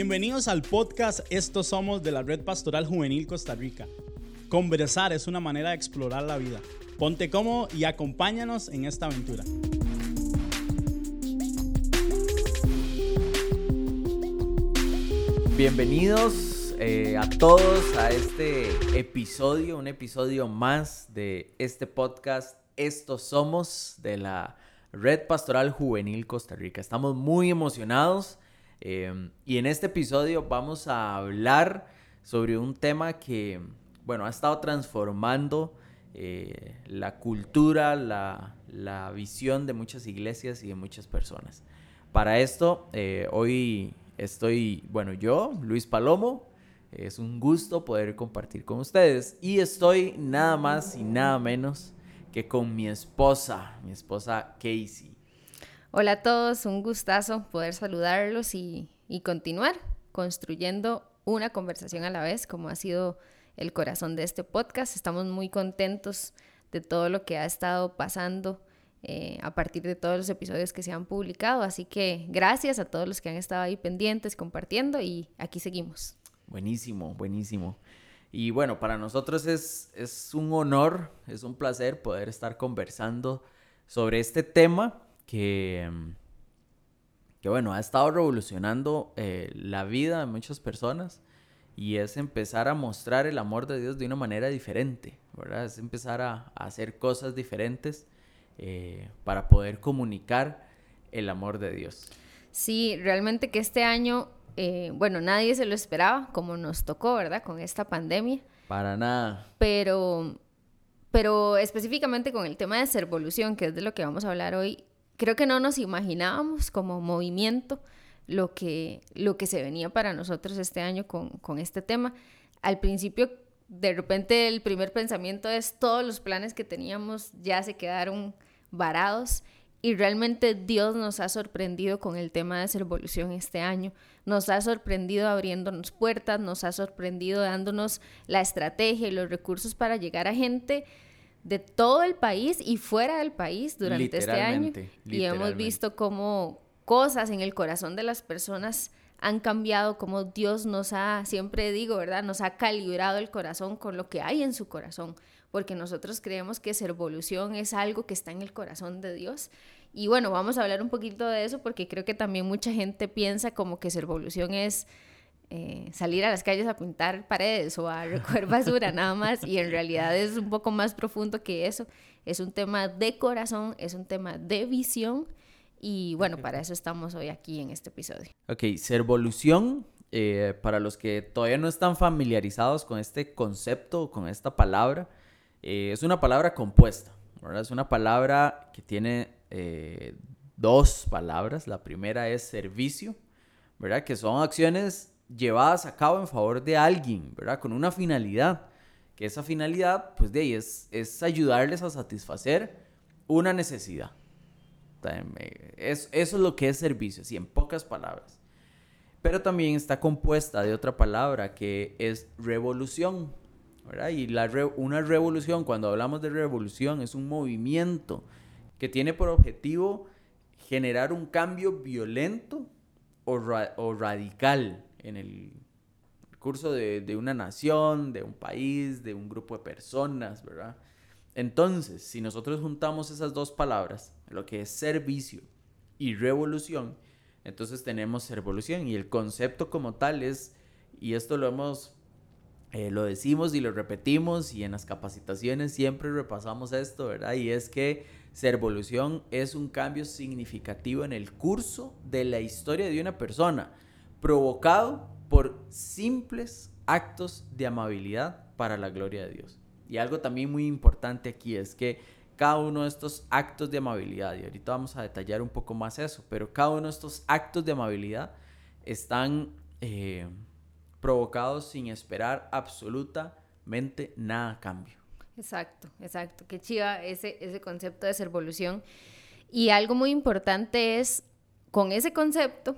Bienvenidos al podcast Estos Somos de la Red Pastoral Juvenil Costa Rica. Conversar es una manera de explorar la vida. Ponte cómodo y acompáñanos en esta aventura. Bienvenidos eh, a todos a este episodio, un episodio más de este podcast Estos Somos de la Red Pastoral Juvenil Costa Rica. Estamos muy emocionados Em, y en este episodio vamos a hablar sobre un tema que, bueno, ha estado transformando eh, la cultura, la, la, visión de muchas iglesias y de muchas personas. Para esto, eh, hoy estoy, bueno, yo, Luis Palomo, es un gusto poder compartir con ustedes y estoy nada más y nada menos que con mi esposa, mi esposa Casey. Hola a todos, un gustazo poder saludarlos y, continuar construyendo una conversación a la vez, como ha sido el corazón de este podcast. Estamos muy contentos de todo lo que ha estado pasando eh, a partir de todos los episodios que se han publicado. Así que gracias a todos los que han estado ahí pendientes, compartiendo y aquí seguimos. Buenísimo, buenísimo. Y bueno, para nosotros es, es un honor, es un placer poder estar conversando sobre este tema que, que bueno, ha estado revolucionando eh, la vida de muchas personas y es empezar a mostrar el amor de Dios de una manera diferente, ¿verdad? Es empezar a, hacer cosas diferentes eh, para poder comunicar el amor de Dios. Sí, realmente que este año, eh, bueno, nadie se lo esperaba, como nos tocó, ¿verdad? Con esta pandemia. Para nada. Pero, pero específicamente con el tema de Servolución, que es de lo que vamos a hablar hoy, creo que no nos imaginábamos como movimiento lo que, lo que se venía para nosotros este año con, con este tema. Al principio, de repente, el primer pensamiento es todos los planes que teníamos ya se quedaron varados y realmente Dios nos ha sorprendido con el tema de evolución este año. Nos ha sorprendido abriéndonos puertas, nos ha sorprendido dándonos la estrategia y los recursos para llegar a gente de todo el país y fuera del país durante este año. Y hemos visto cómo cosas en el corazón de las personas han cambiado, cómo Dios nos ha, siempre digo, ¿verdad? Nos ha calibrado el corazón con lo que hay en su corazón, porque nosotros creemos que evolución es algo que está en el corazón de Dios. Y bueno, vamos a hablar un poquito de eso porque creo que también mucha gente piensa como que evolución es eh, salir a las calles a pintar paredes o a recoger basura nada más y en realidad es un poco más profundo que eso. Es un tema de corazón, es un tema de visión y bueno, para eso estamos hoy aquí en este episodio. Ok, Servolución, eh, para los que todavía no están familiarizados con este concepto, con esta palabra, eh, es una palabra compuesta, ¿verdad? Es una palabra que tiene dos palabras. La primera es servicio, ¿verdad? Que son acciones llevadas a cabo en favor de alguien, ¿verdad? Con una finalidad, que esa finalidad, pues de ahí es, es ayudarles a satisfacer una necesidad. Es, eso es lo que es servicio, así en pocas palabras. Pero también está compuesta de otra palabra que es revolución, ¿verdad? Y la una revolución, cuando hablamos de revolución, es un movimiento que tiene por objetivo generar un cambio violento o, o radical en el curso de, una nación, de un país, de un grupo de personas, ¿verdad? Entonces, si nosotros juntamos esas dos palabras, lo que es servicio y revolución, entonces tenemos revolución y el concepto como tal es, y esto lo hemos, eh, lo decimos y lo repetimos y en las capacitaciones siempre repasamos esto, ¿verdad? Y es que servolución es un cambio significativo en el curso de la historia de una persona provocado por simples actos de amabilidad para la gloria de Dios. Y algo también muy importante aquí es que cada uno de estos actos de amabilidad, y ahorita vamos a detallar un poco más eso, pero cada uno de estos actos de amabilidad están eh, provocados sin esperar absolutamente nada cambio. Exacto, exacto. Qué chiva ese, ese concepto de servolución. Y algo muy importante es, con ese concepto,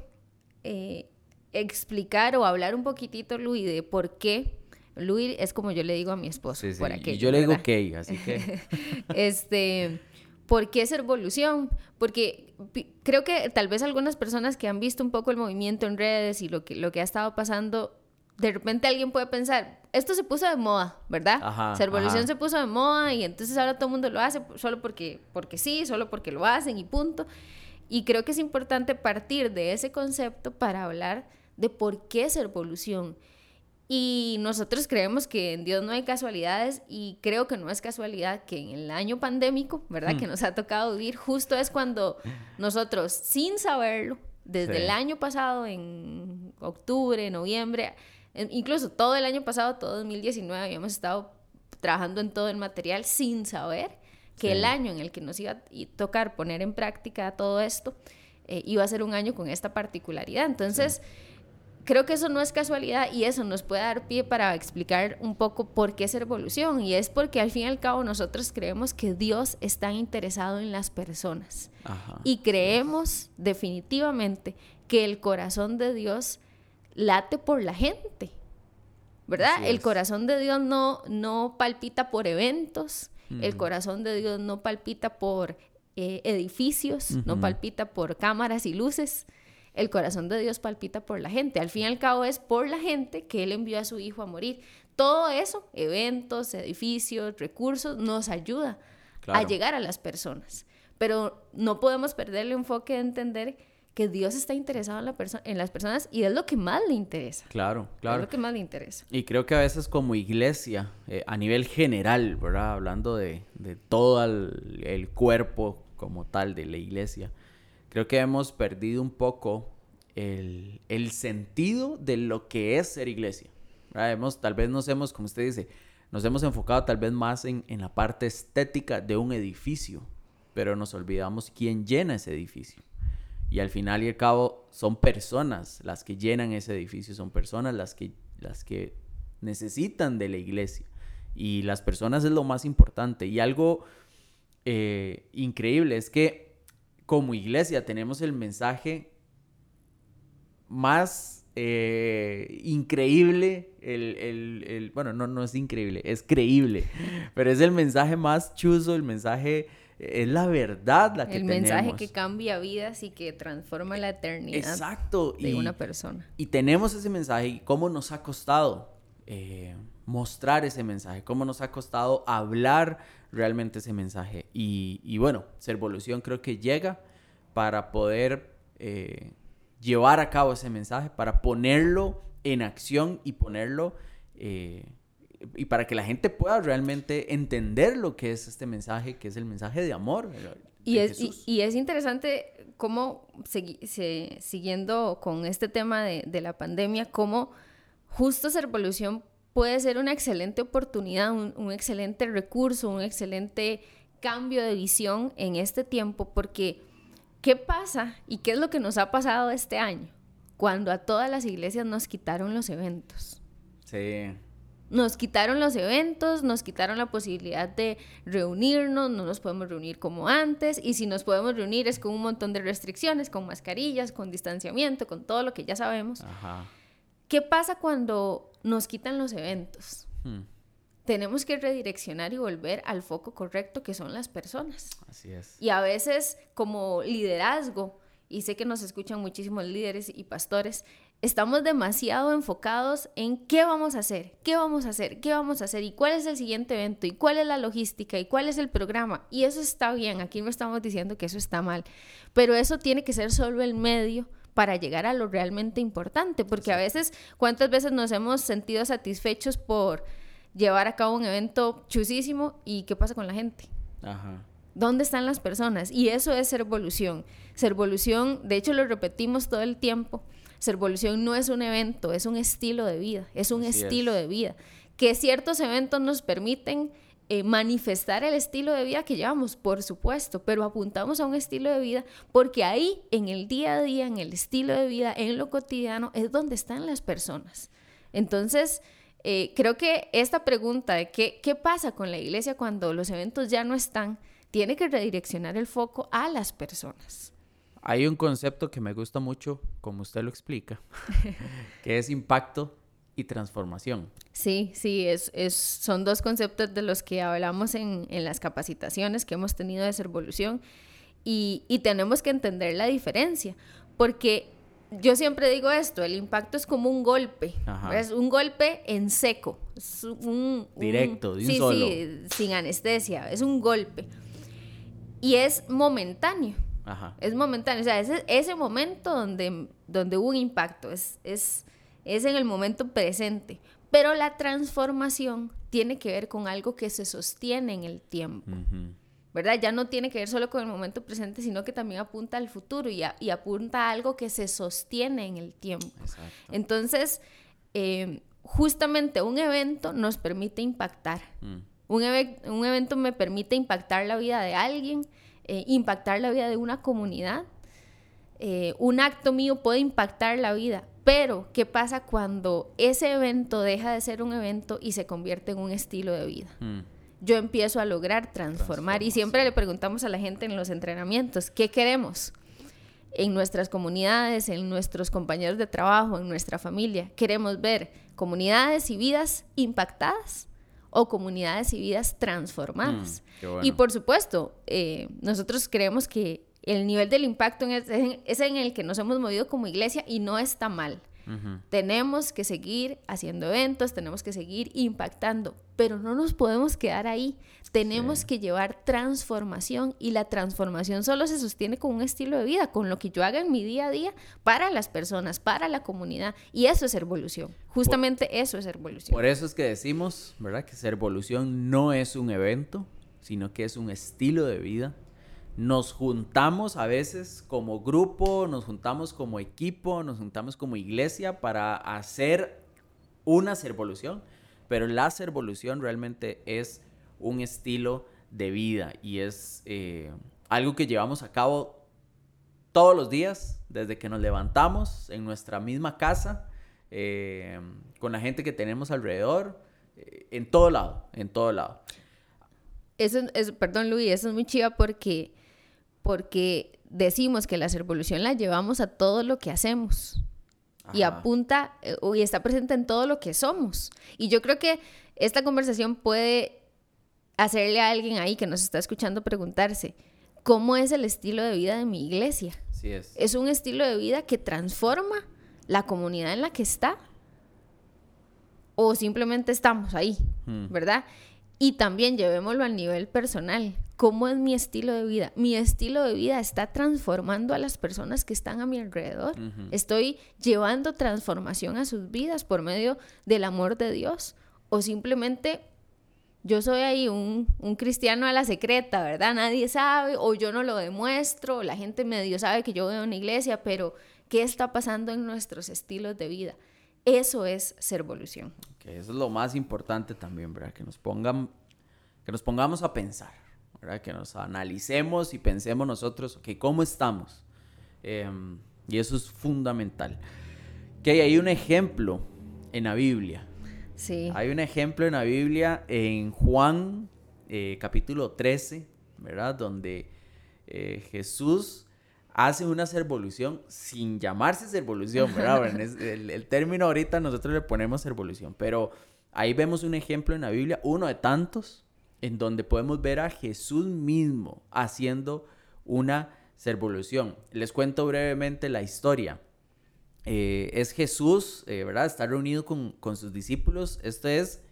eh, explicar o hablar un poquitito, Luis, de por qué. Luis es como yo le digo a mi esposo. por y yo le digo Kay, así que. este, ¿Por qué ser evolución? Porque creo que tal vez algunas personas que han visto un poco el movimiento en redes y lo que, lo que ha estado pasando, de repente alguien puede pensar, esto se puso de moda, ¿verdad? Ajá, ser evolución se puso de moda y entonces ahora todo el mundo lo hace solo porque, porque sí, solo porque lo hacen y punto. Y creo que es importante partir de ese concepto para hablar de por qué ser evolución y nosotros creemos que en Dios no hay casualidades y creo que no es casualidad que en el año pandémico, ¿verdad? Que hmm. nos ha tocado vivir, justo es cuando nosotros, sin saberlo, desde el año pasado, en octubre, noviembre, incluso todo el año pasado, todo 2019, habíamos estado trabajando en todo el material sin saber que el año en el que nos iba a tocar poner en práctica todo esto eh, iba a ser un año con esta particularidad. Entonces creo que eso no es casualidad y eso nos puede dar pie para explicar un poco por qué es evolución. Y es porque al fin y al cabo nosotros creemos que Dios está interesado en las personas. y creemos definitivamente que el corazón de Dios late por la gente. ¿Verdad? El corazón de Dios no, no palpita por eventos, el corazón de Dios no palpita por eh, edificios, no palpita por cámaras y luces, el corazón de Dios palpita por la gente. Al fin y al cabo es por la gente que Él envió a su Hijo a morir. Todo eso, eventos, edificios, recursos, nos ayuda a llegar a las personas. Pero no podemos perder el enfoque de entender que Dios está interesado en, la en las personas y es lo que más le interesa. Claro, claro. Es lo que más le interesa. Y creo que a veces como iglesia, eh, a nivel general, ¿verdad? Hablando de, todo el, cuerpo como tal de la iglesia, creo que hemos perdido un poco el, sentido de lo que es ser iglesia. Hemos, tal vez nos hemos, como usted dice, nos hemos enfocado tal vez más en, en la parte estética de un edificio, pero nos olvidamos quién llena ese edificio. Y al final y al cabo son personas las que llenan ese edificio, son personas las que, las que necesitan de la iglesia. Y las personas es lo más importante. Y algo eh, increíble es que como iglesia tenemos el mensaje más eh, increíble, el, bueno, no, no es increíble, es creíble, pero es el mensaje más chuzo, el mensaje, es la verdad la que el tenemos. El mensaje que cambia vidas y que transforma la eternidad Exacto. de una persona. Y tenemos ese mensaje y cómo nos ha costado eh, mostrar ese mensaje, cómo nos ha costado hablar realmente ese mensaje. Y, bueno, Servolución creo que llega para poder eh, llevar a cabo ese mensaje, para ponerlo en acción y ponerlo... Eh, y para que la gente pueda realmente entender lo que es este mensaje, que es el mensaje de amor. y, es, y, es interesante cómo, siguiendo con este tema de, de, la pandemia, cómo justo esa revolución puede ser una excelente oportunidad, un, excelente recurso, un excelente cambio de visión en este tiempo, porque ¿qué pasa y qué es lo que nos ha pasado este año? Cuando a todas las iglesias nos quitaron los eventos. Sí. Nos quitaron los eventos, nos quitaron la posibilidad de reunirnos, no nos podemos reunir como antes, y si nos podemos reunir es con un montón de restricciones, con mascarillas, con distanciamiento, con todo lo que ya sabemos. Ajá. ¿Qué pasa cuando nos quitan los eventos? Hmm. Tenemos que redireccionar y volver al foco correcto que son las personas. Así es. Y a veces como liderazgo, y sé que nos escuchan muchísimos líderes y pastores, estamos demasiado enfocados en qué vamos a hacer, qué vamos a hacer, qué vamos a hacer y cuál es el siguiente evento y cuál es la logística y cuál es el programa. Y eso está bien, aquí no estamos diciendo que eso está mal, pero eso tiene que ser solo el medio para llegar a lo realmente importante, porque a veces, ¿cuántas veces nos hemos sentido satisfechos por llevar a cabo un evento chusísimo y qué pasa con la gente? Ajá. ¿Dónde están las personas? Y eso es ser evolución. Ser evolución, de hecho lo repetimos todo el tiempo, ser evolución no es un evento, es un estilo de vida, es un estilo de vida. Que ciertos eventos nos permiten eh, manifestar el estilo de vida que llevamos, por supuesto, pero apuntamos a un estilo de vida porque ahí, en el día a día, en el estilo de vida, en lo cotidiano, es donde están las personas. Entonces, eh, creo que esta pregunta de qué, qué pasa con la iglesia cuando los eventos ya no están, tiene que redireccionar el foco a las personas. Hay un concepto que me gusta mucho, como usted lo explica, que es impacto y transformación. Sí, sí, es, es, son dos conceptos de los que hablamos en, en las capacitaciones que hemos tenido de Servolución y, y tenemos que entender la diferencia, porque yo siempre digo esto, el impacto es como un golpe, es un golpe en seco, es un, directo, de un solo. Sí, sin anestesia, es un golpe y es momentáneo. Ajá. Es momentáneo, o sea, ese, ese momento donde, donde hubo un impacto, es, es, es en el momento presente. Pero la transformación tiene que ver con algo que se sostiene en el tiempo. ¿Verdad? Ya no tiene que ver solo con el momento presente, sino que también apunta al futuro y, y apunta a algo que se sostiene en el tiempo. Entonces, eh, justamente un evento nos permite impactar. Mm. Un, un, evento me permite impactar la vida de alguien, eh, impactar la vida de una comunidad. Eh, un acto mío puede impactar la vida, pero, ¿qué pasa cuando ese evento deja de ser un evento y se convierte en un estilo de vida? Mm. Yo empiezo a lograr transformar y siempre le preguntamos a la gente en los entrenamientos, ¿qué queremos? En nuestras comunidades, en nuestros compañeros de trabajo, en nuestra familia, queremos ver comunidades y vidas impactadas o comunidades y vidas transformadas. Mm, y por supuesto, eh, nosotros creemos que el nivel del impacto es, en el que nos hemos movido como iglesia y no está mal. Tenemos que seguir haciendo eventos, tenemos que seguir impactando, pero no nos podemos quedar ahí. Tenemos que llevar transformación y la transformación solo se sostiene con un estilo de vida, con lo que yo haga en mi día a día para las personas, para la comunidad. Y eso es evolución. Justamente eso es evolución. Por eso es que decimos, ¿verdad? Que ser evolución no es un evento, sino que es un estilo de vida nos juntamos a veces como grupo, nos juntamos como equipo, nos juntamos como iglesia para hacer una servolución, pero la servolución realmente es un estilo de vida y es eh, algo que llevamos a cabo todos los días, desde que nos levantamos en nuestra misma casa, eh, con la gente que tenemos alrededor, eh, en todo lado, en todo lado. Eso es, perdón Luis, eso es muy chiva porque porque decimos que la revolución la llevamos a todo lo que hacemos y apunta eh, y está presente en todo lo que somos. Y yo creo que esta conversación puede hacerle a alguien ahí que nos está escuchando preguntarse, ¿cómo es el estilo de vida de mi iglesia? es. ¿Es un estilo de vida que transforma la comunidad en la que está? ¿O simplemente estamos ahí? Hmm. ¿Verdad? Y también llevémoslo al nivel personal. ¿Cómo es mi estilo de vida? Mi estilo de vida está transformando a las personas que están a mi alrededor. Estoy llevando transformación a sus vidas por medio del amor de Dios. O simplemente yo soy ahí un, un, cristiano a la secreta, ¿verdad? Nadie sabe, o yo no lo demuestro, la gente medio sabe que yo a una iglesia, pero ¿qué está pasando en nuestros estilos de vida? Eso es ser evolución. Que eso es lo más importante también, ¿verdad? Que nos pongan, que nos pongamos a pensar, ¿verdad? Que nos analicemos y pensemos nosotros, ok, ¿cómo estamos? Em, y eso es fundamental. Que hay un ejemplo en la Biblia. Sí. Hay un ejemplo en la Biblia en Juan eh, capítulo 13, ¿verdad? Donde eh, Jesús hace una servolución sin llamarse servolución, ¿verdad? el, el, término ahorita nosotros le ponemos servolución, pero ahí vemos un ejemplo en la Biblia, uno de tantos, en donde podemos ver a Jesús mismo haciendo una servolución. Les cuento brevemente la historia. Eh, es Jesús, eh, ¿verdad? Está reunido con, con, sus discípulos. Esto es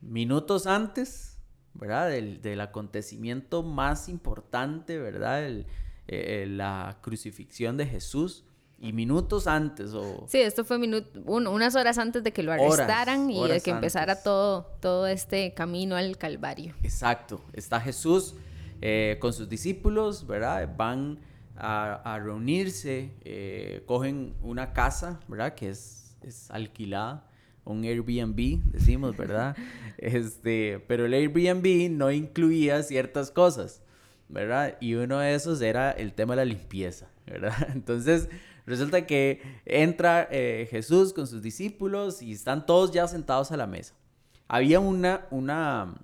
minutos antes, ¿verdad? Del, del acontecimiento más importante, ¿verdad? Eh, la crucifixión de Jesús y minutos antes o... Sí, esto fue unas horas antes de que lo arrestaran y de que empezara todo, todo este camino al Calvario. Exacto, está Jesús eh, con sus discípulos, ¿verdad? Van a, reunirse, eh, cogen una casa, ¿verdad? Que es, es alquilada, un Airbnb, decimos, ¿verdad? este, pero el Airbnb no incluía ciertas cosas. ¿verdad? Y uno de esos era el tema de la limpieza, ¿verdad? Entonces, resulta que entra eh, Jesús con sus discípulos y están todos ya sentados a la mesa. Había una, una,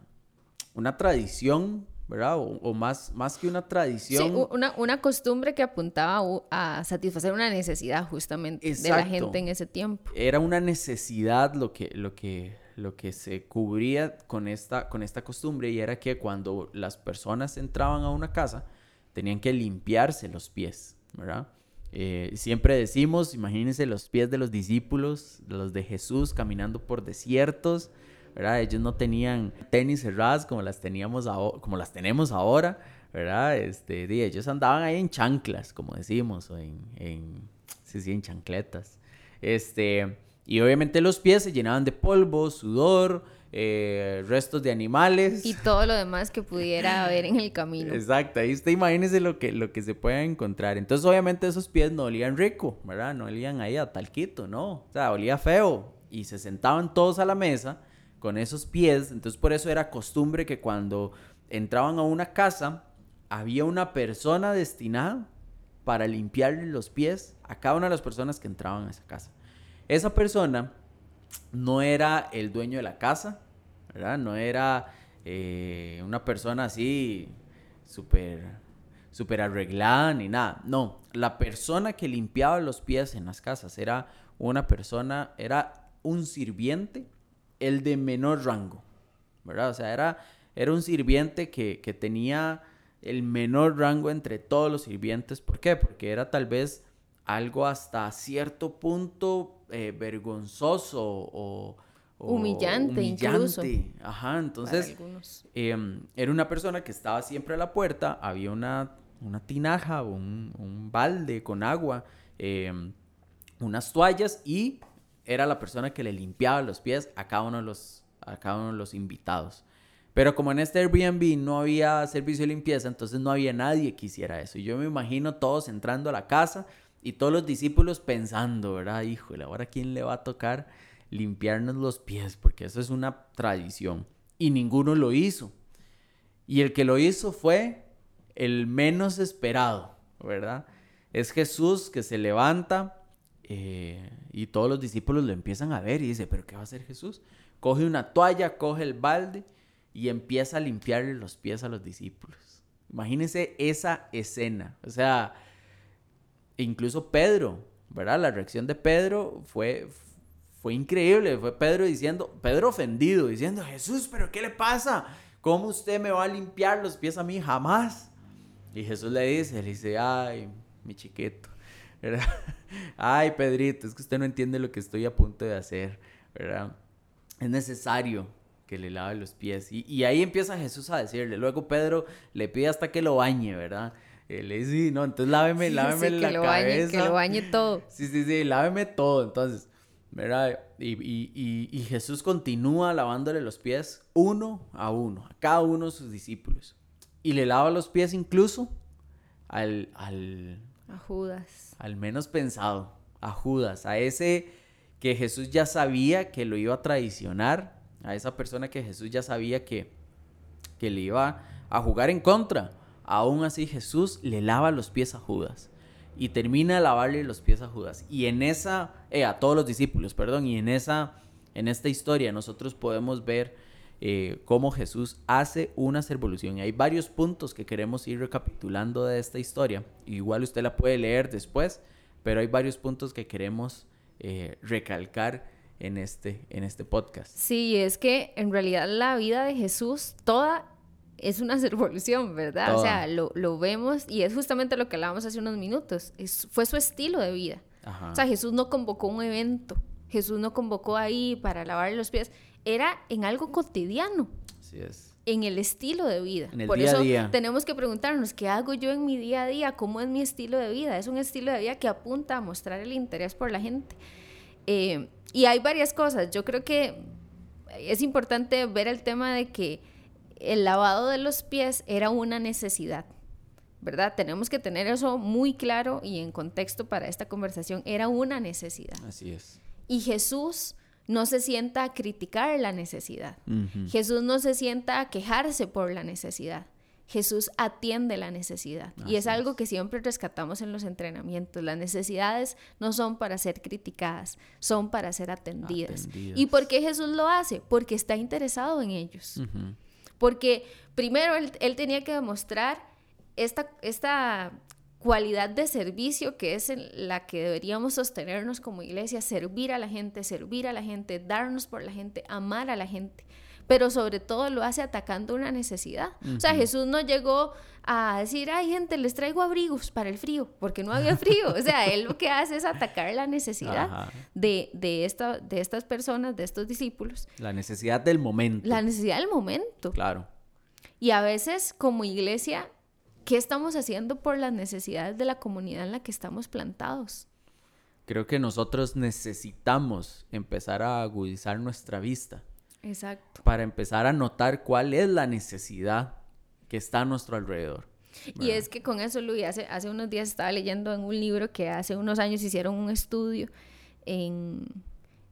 una tradición, ¿verdad? O, más, más que una tradición. Sí, una, una costumbre que apuntaba a satisfacer una necesidad justamente de la gente en ese tiempo. Era una necesidad lo que, lo que, lo que se cubría con esta, con esta costumbre y era que cuando las personas entraban a una casa tenían que limpiarse los pies, ¿verdad? Eh, siempre decimos, imagínense los pies de los discípulos, los de Jesús caminando por desiertos, ¿verdad? Ellos no tenían tenis cerradas como las teníamos como las tenemos ahora, ¿verdad? Este, ellos andaban ahí en chanclas, como decimos, o en, en sí, en chancletas. Este, y obviamente los pies se llenaban de polvo, sudor, eh, restos de animales. Y todo lo demás que pudiera haber en el camino. Exacto, ahí usted imagínese lo que, lo que se puede encontrar. Entonces, obviamente, esos pies no olían rico, ¿verdad? No olían ahí a talquito, ¿no? O sea, olía feo. Y se sentaban todos a la mesa con esos pies. Entonces, por eso era costumbre que cuando entraban a una casa, había una persona destinada para limpiarle los pies a cada una de las personas que entraban a esa casa. Esa persona no era el dueño de la casa, ¿verdad? No era eh, una persona así súper super arreglada ni nada. No, la persona que limpiaba los pies en las casas era una persona, era un sirviente, el de menor rango, ¿verdad? O sea, era, era un sirviente que, que tenía el menor rango entre todos los sirvientes. ¿Por qué? Porque era tal vez algo hasta cierto punto eh, vergonzoso o, humillante, incluso. Ajá, entonces em, era una persona que estaba siempre a la puerta, había una, una tinaja, un, un balde con agua, em, unas toallas y era la persona que le limpiaba los pies a cada uno de los, a cada uno de los invitados. Pero como en este Airbnb no había servicio de limpieza, entonces no había nadie que hiciera eso. Y yo me imagino todos entrando a la casa, y todos los discípulos pensando, ¿verdad? Híjole, ahora quién le va a tocar limpiarnos los pies, porque eso es una tradición. Y ninguno lo hizo. Y el que lo hizo fue el menos esperado, ¿verdad? Es Jesús que se levanta eh, y todos los discípulos lo empiezan a ver y dice, pero ¿qué va a hacer Jesús? Coge una toalla, coge el balde y empieza a limpiarle los pies a los discípulos. Imagínense esa escena. O sea, incluso Pedro, ¿verdad? La reacción de Pedro fue, fue increíble. Fue Pedro diciendo, Pedro ofendido, diciendo, Jesús, pero ¿qué le pasa? ¿Cómo usted me va a limpiar los pies a mí? Jamás. Y Jesús le dice, le dice, ay, mi chiquito, ¿verdad? Ay, Pedrito, es que usted no entiende lo que estoy a punto de hacer, ¿verdad? Es necesario que le lave los pies. Y, y ahí empieza Jesús a decirle. Luego Pedro le pide hasta que lo bañe, ¿verdad? Él sí, no, entonces láveme, láveme sí, la que lo cabeza. Bañe, que lo bañe todo. Sí, sí, sí, láveme todo. Entonces, ¿verdad? Y, y, y, Jesús continúa lavándole los pies uno a uno, a cada uno de sus discípulos. Y le lava los pies incluso al, al... A Judas. Al menos pensado, a Judas, a ese que Jesús ya sabía que lo iba a traicionar, a esa persona que Jesús ya sabía que, que le iba a jugar en contra. Aún así Jesús le lava los pies a Judas y termina de lavarle los pies a Judas. Y en esa, eh, a todos los discípulos, perdón, y en esa, en esta historia nosotros podemos ver eh, cómo Jesús hace una servolución. Y hay varios puntos que queremos ir recapitulando de esta historia. Igual usted la puede leer después, pero hay varios puntos que queremos eh, recalcar en este, en este podcast. Sí, es que en realidad la vida de Jesús, toda es una revolución, ¿verdad? O sea, lo, lo, vemos y es justamente lo que hablábamos hace unos minutos. Es, fue su estilo de vida. O sea, Jesús no convocó un evento. Jesús no convocó ahí para lavarle los pies. Era en algo cotidiano. Así es. En el estilo de vida. En el Por día eso a día. tenemos que preguntarnos, ¿qué hago yo en mi día a día? ¿Cómo es mi estilo de vida? Es un estilo de vida que apunta a mostrar el interés por la gente. Eh, y hay varias cosas. Yo creo que es importante ver el tema de que el lavado de los pies era una necesidad, ¿verdad? Tenemos que tener eso muy claro y en contexto para esta conversación. Era una necesidad. Así es. Y Jesús no se sienta a criticar la necesidad. Jesús no se sienta a quejarse por la necesidad. Jesús atiende la necesidad. y es, algo que siempre rescatamos en los entrenamientos. Las necesidades no son para ser criticadas, son para ser atendidas. ¿Y por qué Jesús lo hace? Porque está interesado en ellos. Porque primero él, tenía que demostrar esta, esta cualidad de servicio que es la que deberíamos sostenernos como iglesia, servir a la gente, servir a la gente, darnos por la gente, amar a la gente pero sobre todo lo hace atacando una necesidad. O sea, Jesús no llegó a decir, ay gente, les traigo abrigos para el frío, porque no había frío. O sea, él lo que hace es atacar la necesidad de, de, esta, de estas personas, de estos discípulos. La necesidad del momento. La necesidad del momento. Claro. Y a veces como iglesia, ¿qué estamos haciendo por las necesidades de la comunidad en la que estamos plantados? Creo que nosotros necesitamos empezar a agudizar nuestra vista Exacto. Para empezar a notar cuál es la necesidad que está a nuestro alrededor. Y es que con eso, Luis, hace, hace unos días estaba leyendo en un libro que hace unos años hicieron un estudio en,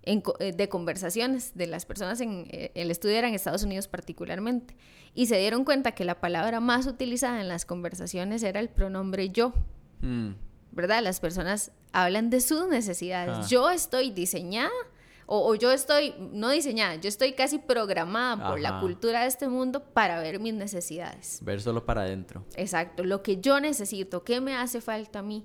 en, eh, de conversaciones de las personas en eh, el estudio era en Estados Unidos particularmente y se dieron cuenta que la palabra más utilizada en las conversaciones era el pronombre yo. Mm. ¿Verdad? Las personas hablan de sus necesidades. Ah. Yo estoy diseñada o, yo estoy, no diseñada, yo estoy casi programada por la cultura de este mundo para ver mis necesidades. Ver solo para adentro. Exacto, lo que yo necesito, qué me hace falta a mí.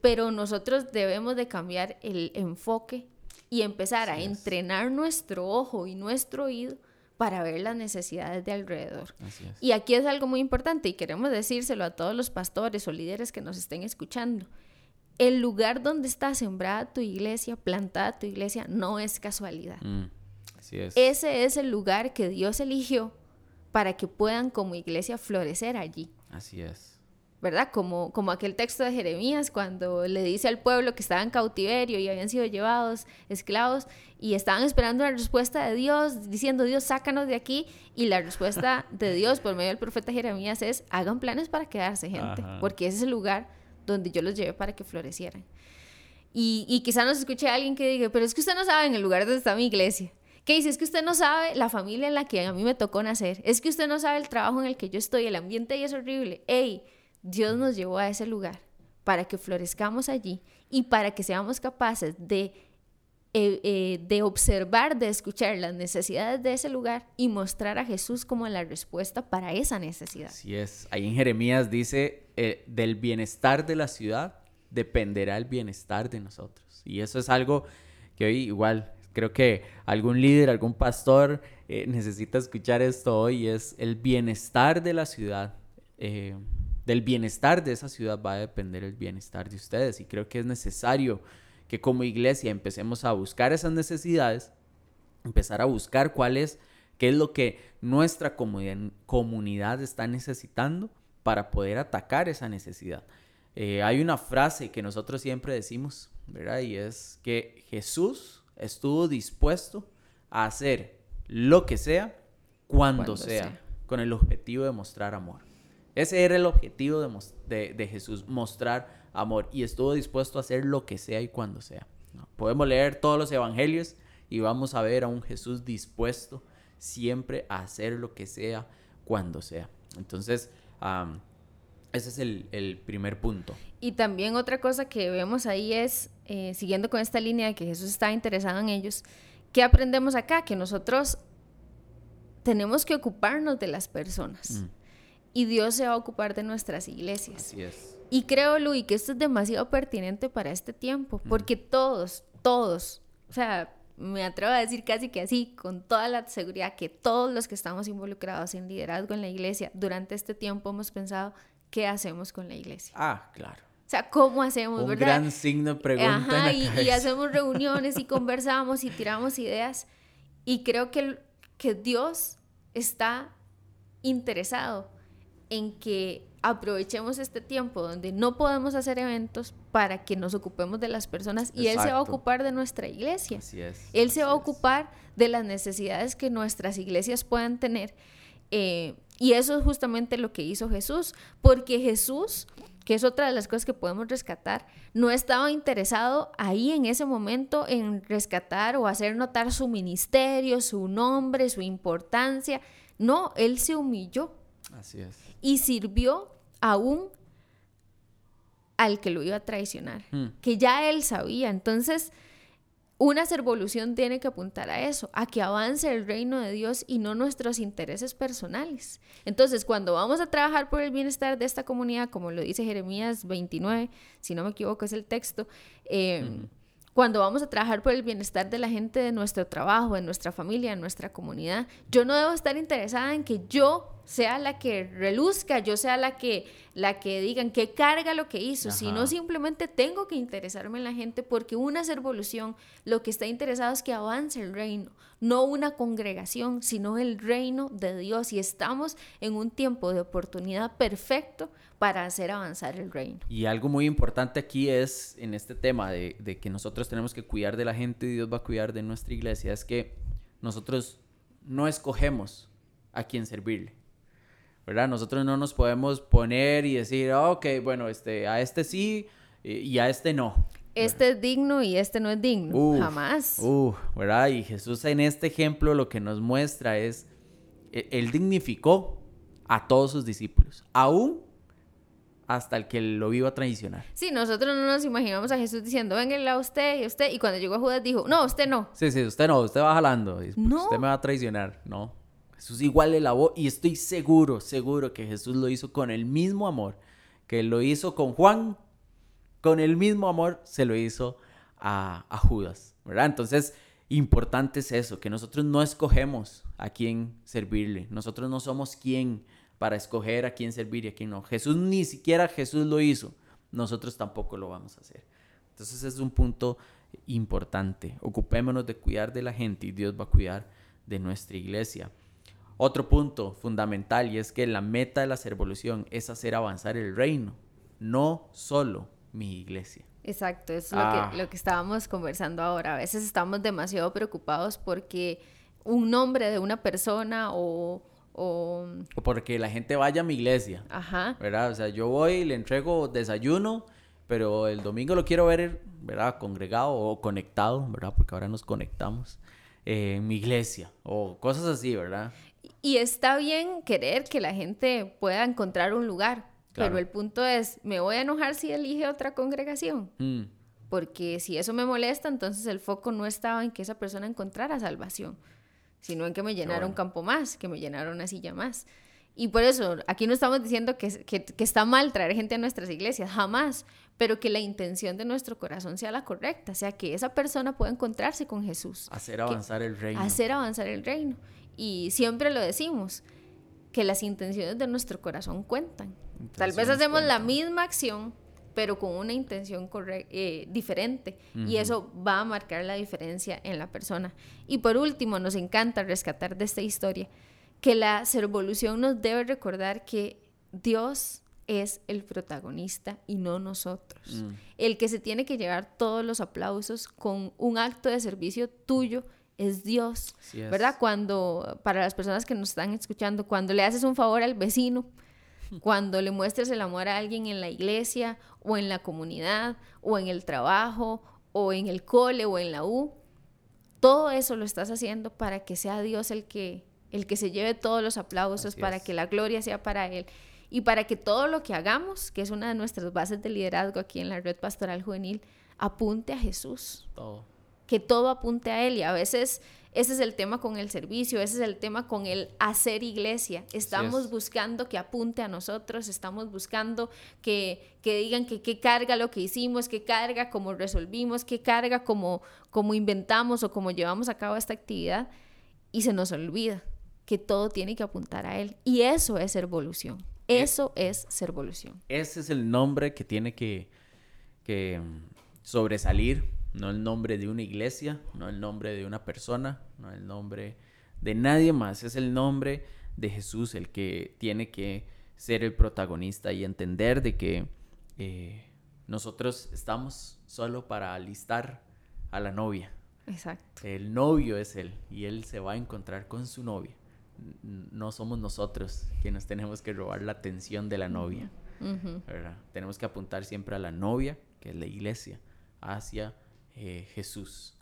Pero nosotros debemos de cambiar el enfoque y empezar a entrenar nuestro ojo y nuestro oído para ver las necesidades de alrededor. Y aquí es algo muy importante y queremos decírselo a todos los pastores o líderes que nos estén escuchando el lugar donde está sembrada tu iglesia, plantada tu iglesia, no es casualidad. Mm, así es. Ese es el lugar que Dios eligió para que puedan como iglesia florecer allí. Así es. ¿Verdad? Como, como aquel texto de Jeremías cuando le dice al pueblo que estaba en cautiverio y habían sido llevados esclavos y estaban esperando la respuesta de Dios, diciendo Dios, sácanos de aquí. Y la respuesta de Dios por medio del profeta Jeremías es, hagan planes para quedarse gente, porque ese es el lugar donde yo los llevé para que florecieran. Y, y quizá nos escuche alguien que diga, pero es que usted no sabe en el lugar donde está mi iglesia. ¿Qué dice? Es que usted no sabe la familia en la que a mí me tocó nacer. Es que usted no sabe el trabajo en el que yo estoy. El ambiente ahí es horrible. ¡Ey! Dios nos llevó a ese lugar para que florezcamos allí y para que seamos capaces de, eh, eh, de observar, de escuchar las necesidades de ese lugar y mostrar a Jesús como la respuesta para esa necesidad. Así es. Ahí en Jeremías dice, eh, del bienestar de la ciudad dependerá el bienestar de nosotros. Y eso es algo que hoy igual creo que algún líder, algún pastor necesita escuchar esto hoy, es el bienestar de la ciudad. Del bienestar de esa ciudad va a depender el bienestar de ustedes. Y creo que es necesario que como iglesia empecemos a buscar esas necesidades, empezar a buscar cuál es, qué es lo que nuestra comunidad está necesitando para poder atacar esa necesidad. Eh, hay una frase que nosotros siempre decimos, ¿verdad? Y es que Jesús estuvo dispuesto a hacer lo que sea, cuando, sea, con el objetivo de mostrar amor. Ese era el objetivo de, Jesús, mostrar amor. Y estuvo dispuesto a hacer lo que sea y cuando sea. Podemos leer todos los evangelios y vamos a ver a un Jesús dispuesto siempre a hacer lo que sea, cuando sea. Entonces, ese es el, primer punto. Y también otra cosa que vemos ahí es, eh, siguiendo con esta línea de que Jesús está interesado en ellos, ¿qué aprendemos acá? Que nosotros tenemos que ocuparnos de las personas. Mm. Y Dios se va a ocupar de nuestras iglesias. Así es. Y creo, Luis, que esto es demasiado pertinente para este tiempo, mm. porque todos, todos, o sea, me atrevo a decir casi que así, con toda la seguridad, que todos los que estamos involucrados en liderazgo en la iglesia durante este tiempo hemos pensado, ¿qué hacemos con la iglesia? Ah, claro. O sea, ¿cómo hacemos, Un gran signo de pregunta. Ajá, y, y, hacemos reuniones y conversamos y tiramos ideas. Y creo que, que Dios está interesado en que aprovechemos este tiempo donde no podemos hacer eventos para que nos ocupemos de las personas y Él se va a ocupar de nuestra iglesia. Así es. Él se va a ocupar de las necesidades que nuestras iglesias puedan tener. Eh, y eso es justamente lo que hizo Jesús, porque Jesús, que es otra de las cosas que podemos rescatar, no estaba interesado ahí en ese momento en rescatar o hacer notar su ministerio, su nombre, su importancia. No, Él se humilló. Así es y sirvió aún al que lo iba a traicionar, hmm. que ya él sabía. Entonces, una servolución tiene que apuntar a eso, a que avance el reino de Dios y no nuestros intereses personales. Entonces, cuando vamos a trabajar por el bienestar de esta comunidad, como lo dice Jeremías 29, si no me equivoco es el texto, eh, cuando vamos a trabajar por el bienestar de la gente de nuestro trabajo, de nuestra familia, de nuestra comunidad, yo no debo estar interesada en que yo sea la que reluzca, yo sea la que, la que digan que carga lo que hizo, sino simplemente tengo que interesarme en la gente porque una servolución lo que está interesado es que avance el reino, no una congregación, sino el reino de Dios y estamos en un tiempo de oportunidad perfecto para hacer avanzar el reino. Y algo muy importante aquí es, en este tema de, de que nosotros tenemos que cuidar de la gente y Dios va a cuidar de nuestra iglesia, es que nosotros no escogemos a quién servirle. ¿Verdad? Nosotros no nos podemos poner y decir, ah, ok, bueno, este, a este sí y a este no. Este es digno y este no es digno. Jamás. ¿verdad? Y Jesús en este ejemplo lo que nos muestra es, e, Él dignificó a todos sus discípulos, aún hasta el que lo iba a traicionar. Sí, nosotros no nos imaginamos a Jesús diciendo, venga a usted y usted, y cuando llegó a Judas dijo, no, usted no. Sí, sí, usted no, usted va jalando, no. usted me va a traicionar, no. Jesús igual le lavó y estoy seguro, seguro que Jesús lo hizo con el mismo amor que lo hizo con Juan, con el mismo amor se lo hizo a, Judas, ¿verdad? Entonces, importante es eso, que nosotros no escogemos a quién servirle, nosotros no somos quién para escoger a quién servir y a quién no. Jesús ni siquiera Jesús lo hizo, nosotros tampoco lo vamos a hacer. Entonces es un punto importante. Ocupémonos de cuidar de la gente y Dios va a cuidar de nuestra iglesia. Otro punto fundamental y es que la meta de la servolución es hacer avanzar el reino, no solo mi iglesia. Exacto, es lo, que, ah. lo que estábamos conversando ahora. A veces estamos demasiado preocupados porque un nombre de una persona o, o... o... porque la gente vaya a mi iglesia. Ajá. ¿Verdad? O sea, yo voy y le entrego desayuno, pero el domingo lo quiero ver, ¿verdad? Congregado o conectado, ¿verdad? Porque ahora nos conectamos eh, en mi iglesia o cosas así, ¿verdad? Y está bien querer que la gente pueda encontrar un lugar, pero el punto es, ¿me voy a enojar si elige otra congregación? Mm. Porque si eso me molesta, entonces el foco no estaba en que esa persona encontrara salvación, sino en que me llenara un campo más, que me llenara una silla más. Y por eso, aquí no estamos diciendo que, que, está mal traer gente a nuestras iglesias, jamás, pero que la intención de nuestro corazón sea la correcta, o sea, que esa persona pueda encontrarse con Jesús. Hacer avanzar el reino. Hacer avanzar el reino y siempre lo decimos, que las intenciones de nuestro corazón cuentan. Tal vez hacemos la misma acción, pero con una intención eh, diferente. Y eso va a marcar la diferencia en la persona. Y por último, nos encanta rescatar de esta historia que la servolución nos debe recordar que Dios es el protagonista y no nosotros. Mm. El que se tiene que llevar todos los aplausos con un acto de servicio tuyo es Dios, ¿verdad? Cuando, para las personas que nos están escuchando, cuando le haces un favor al vecino, cuando le muestres el amor a alguien en la iglesia o en la comunidad o en el trabajo o en el cole o en la U, todo eso lo estás haciendo para que sea Dios el que, el que se lleve todos los aplausos, para que la gloria sea para Él y para que todo lo que hagamos, que es una de nuestras bases de liderazgo aquí en la Red Pastoral Juvenil, apunte a Jesús. Todo que todo apunte a Él y a veces ese es el tema con el servicio, ese es el tema con el hacer iglesia. Estamos buscando que apunte a nosotros, estamos buscando que, que digan que qué carga lo que hicimos, qué carga como resolvimos, qué carga como, como inventamos o como llevamos a cabo esta actividad y se nos olvida que todo tiene que apuntar a Él. Y eso es evolución. Eso es ser evolución. Ese es el nombre que tiene que, que sobresalir no el nombre de una iglesia, no el nombre de una persona, no el nombre de nadie más, es el nombre de Jesús el que tiene que ser el protagonista y entender de que eh, nosotros estamos solo para alistar a la novia. Exacto. El novio es él y él se va a encontrar con su novia. No somos nosotros quienes tenemos que robar la atención de la novia. Tenemos que apuntar siempre a la novia, que es la iglesia, hacia eh, Jesús,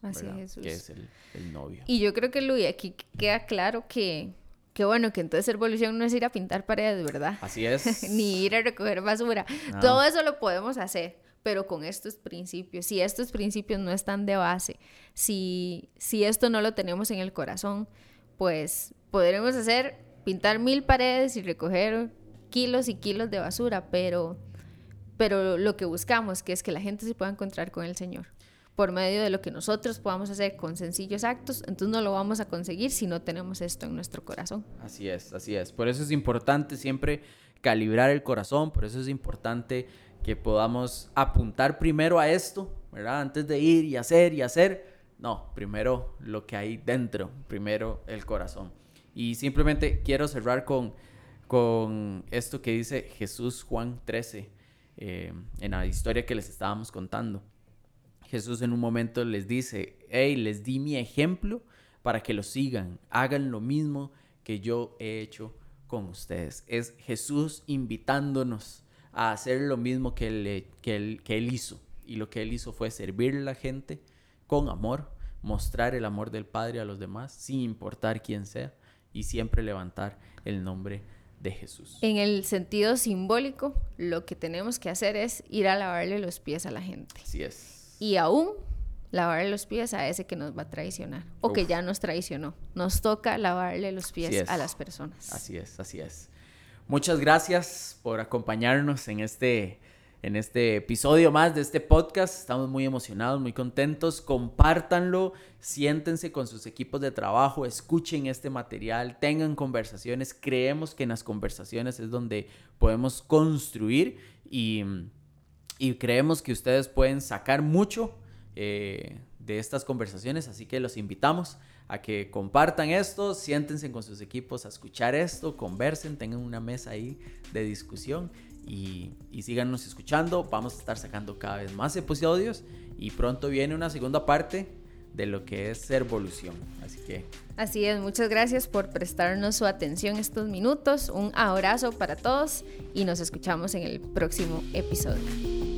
que es el, novio. Y yo creo que Luis, aquí queda claro que, que bueno, que entonces evolución no es ir a pintar paredes, ¿verdad? Así es. Ni ir a recoger basura. Todo eso lo podemos hacer, pero con estos principios. Si estos principios no están de base, si, si esto no lo tenemos en el corazón, pues podremos hacer, pintar mil paredes y recoger kilos y kilos de basura, pero, pero lo que buscamos, que es que la gente se pueda encontrar con el Señor por medio de lo que nosotros podamos hacer con sencillos actos, entonces no lo vamos a conseguir si no tenemos esto en nuestro corazón. Así es, así es. Por eso es importante siempre calibrar el corazón, por eso es importante que podamos apuntar primero a esto, ¿verdad? Antes de ir y hacer y hacer. No, primero lo que hay dentro, primero el corazón. Y simplemente quiero cerrar con, con esto que dice Jesús Juan 13 eh, en la historia que les estábamos contando. Jesús en un momento les dice, hey, les di mi ejemplo para que lo sigan, hagan lo mismo que yo he hecho con ustedes. Es Jesús invitándonos a hacer lo mismo que él, que él, que él hizo. Y lo que él hizo fue servir a la gente con amor, mostrar el amor del Padre a los demás, sin importar quién sea, y siempre levantar el nombre de Jesús. En el sentido simbólico, lo que tenemos que hacer es ir a lavarle los pies a la gente. Así es y aún lavarle los pies a ese que nos va a traicionar o que ya nos traicionó. Nos toca lavarle los pies a las personas. Así es, así es. Muchas gracias por acompañarnos en este, en este episodio más de este podcast. Estamos muy emocionados, muy contentos. Compártanlo, siéntense con sus equipos de trabajo, escuchen este material, tengan conversaciones. Creemos que en las conversaciones es donde podemos construir y y creemos que ustedes pueden sacar mucho eh, de estas conversaciones, así que los invitamos a que compartan esto, siéntense con sus equipos a escuchar esto, conversen, tengan una mesa ahí de discusión y, y síganos escuchando. Vamos a estar sacando cada vez más episodios y pronto viene una segunda parte de lo que es ser evolución. Así que... Así es, muchas gracias por prestarnos su atención estos minutos. Un abrazo para todos y nos escuchamos en el próximo episodio.